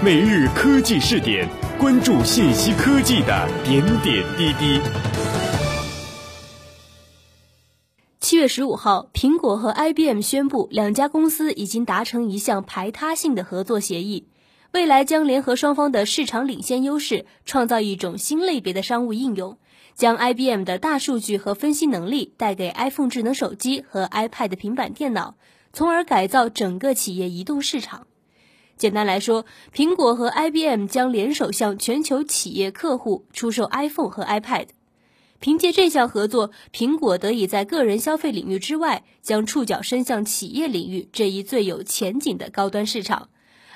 每日科技试点，关注信息科技的点点滴滴。七月十五号，苹果和 IBM 宣布，两家公司已经达成一项排他性的合作协议，未来将联合双方的市场领先优势，创造一种新类别的商务应用，将 IBM 的大数据和分析能力带给 iPhone 智能手机和 iPad 平板电脑，从而改造整个企业移动市场。简单来说，苹果和 IBM 将联手向全球企业客户出售 iPhone 和 iPad。凭借这项合作，苹果得以在个人消费领域之外，将触角伸向企业领域这一最有前景的高端市场；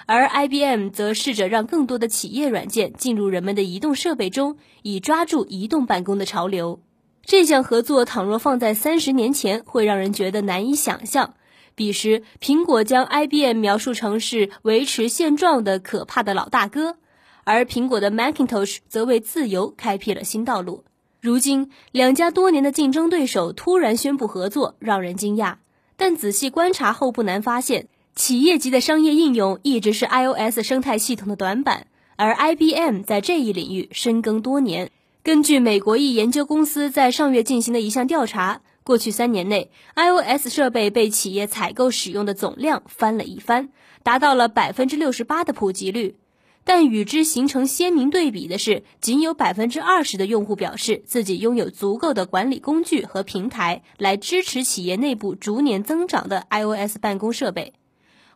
而 IBM 则试着让更多的企业软件进入人们的移动设备中，以抓住移动办公的潮流。这项合作倘若放在三十年前，会让人觉得难以想象。彼时，苹果将 IBM 描述成是维持现状的可怕的老大哥，而苹果的 Macintosh 则为自由开辟了新道路。如今，两家多年的竞争对手突然宣布合作，让人惊讶。但仔细观察后，不难发现，企业级的商业应用一直是 iOS 生态系统的短板，而 IBM 在这一领域深耕多年。根据美国一研究公司在上月进行的一项调查。过去三年内，iOS 设备被企业采购使用的总量翻了一番，达到了百分之六十八的普及率。但与之形成鲜明对比的是，仅有百分之二十的用户表示自己拥有足够的管理工具和平台来支持企业内部逐年增长的 iOS 办公设备。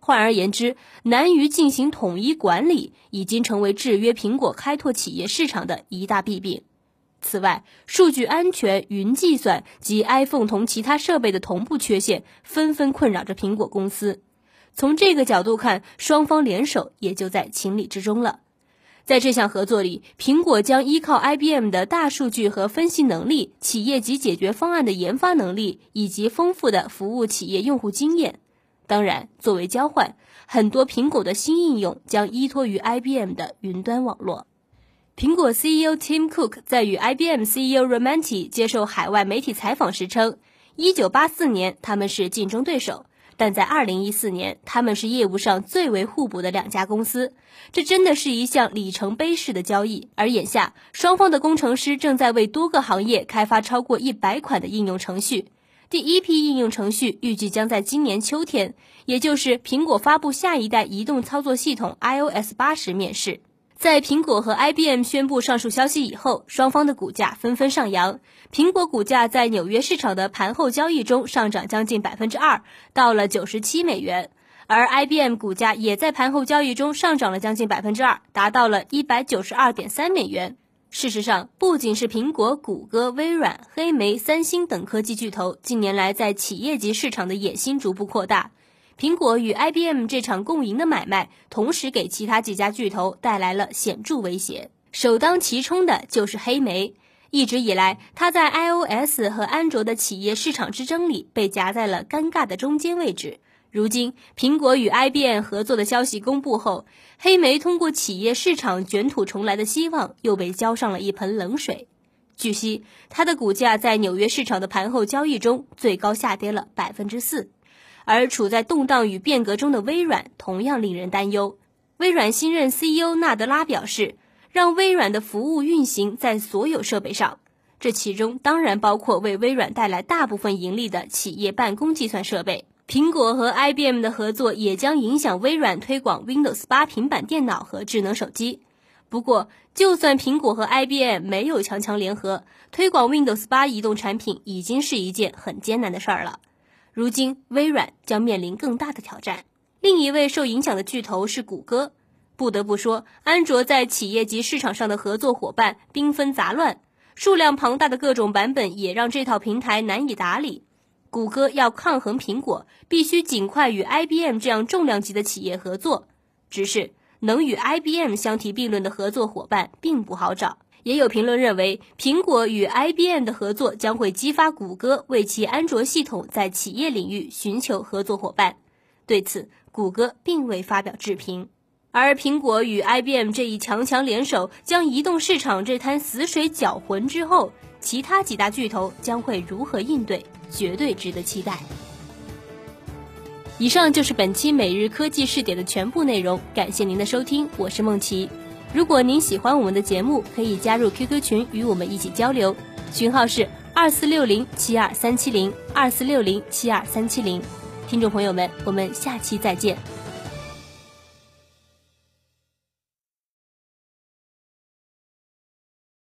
换而言之，难于进行统一管理，已经成为制约苹果开拓企业市场的一大弊病。此外，数据安全、云计算及 iPhone 同其他设备的同步缺陷纷纷困扰着苹果公司。从这个角度看，双方联手也就在情理之中了。在这项合作里，苹果将依靠 IBM 的大数据和分析能力、企业级解决方案的研发能力以及丰富的服务企业用户经验。当然，作为交换，很多苹果的新应用将依托于 IBM 的云端网络。苹果 CEO Tim Cook 在与 IBM CEO r o m a n t i 接受海外媒体采访时称，1984年他们是竞争对手，但在2014年他们是业务上最为互补的两家公司。这真的是一项里程碑式的交易。而眼下，双方的工程师正在为多个行业开发超过100款的应用程序。第一批应用程序预计将在今年秋天，也就是苹果发布下一代移动操作系统 iOS 8时面世。在苹果和 IBM 宣布上述消息以后，双方的股价纷纷上扬。苹果股价在纽约市场的盘后交易中上涨将近百分之二，到了九十七美元；而 IBM 股价也在盘后交易中上涨了将近百分之二，达到了一百九十二点三美元。事实上，不仅是苹果、谷歌、微软、黑莓、三星等科技巨头近年来在企业级市场的野心逐步扩大。苹果与 IBM 这场共赢的买卖，同时给其他几家巨头带来了显著威胁。首当其冲的就是黑莓。一直以来，它在 iOS 和安卓的企业市场之争里被夹在了尴尬的中间位置。如今，苹果与 IBM 合作的消息公布后，黑莓通过企业市场卷土重来的希望又被浇上了一盆冷水。据悉，它的股价在纽约市场的盘后交易中最高下跌了百分之四。而处在动荡与变革中的微软同样令人担忧。微软新任 CEO 纳德拉表示，让微软的服务运行在所有设备上，这其中当然包括为微软带来大部分盈利的企业办公计算设备。苹果和 IBM 的合作也将影响微软推广 Windows 8平板电脑和智能手机。不过，就算苹果和 IBM 没有强强联合，推广 Windows 8移动产品已经是一件很艰难的事儿了。如今，微软将面临更大的挑战。另一位受影响的巨头是谷歌。不得不说，安卓在企业级市场上的合作伙伴缤纷杂乱，数量庞大的各种版本也让这套平台难以打理。谷歌要抗衡苹果，必须尽快与 IBM 这样重量级的企业合作。只是，能与 IBM 相提并论的合作伙伴并不好找。也有评论认为，苹果与 IBM 的合作将会激发谷歌为其安卓系统在企业领域寻求合作伙伴。对此，谷歌并未发表置评。而苹果与 IBM 这一强强联手，将移动市场这滩死水搅浑之后，其他几大巨头将会如何应对，绝对值得期待。以上就是本期每日科技视点的全部内容，感谢您的收听，我是梦琪。如果您喜欢我们的节目，可以加入 QQ 群与我们一起交流，群号是二四六零七二三七零二四六零七二三七零。听众朋友们，我们下期再见。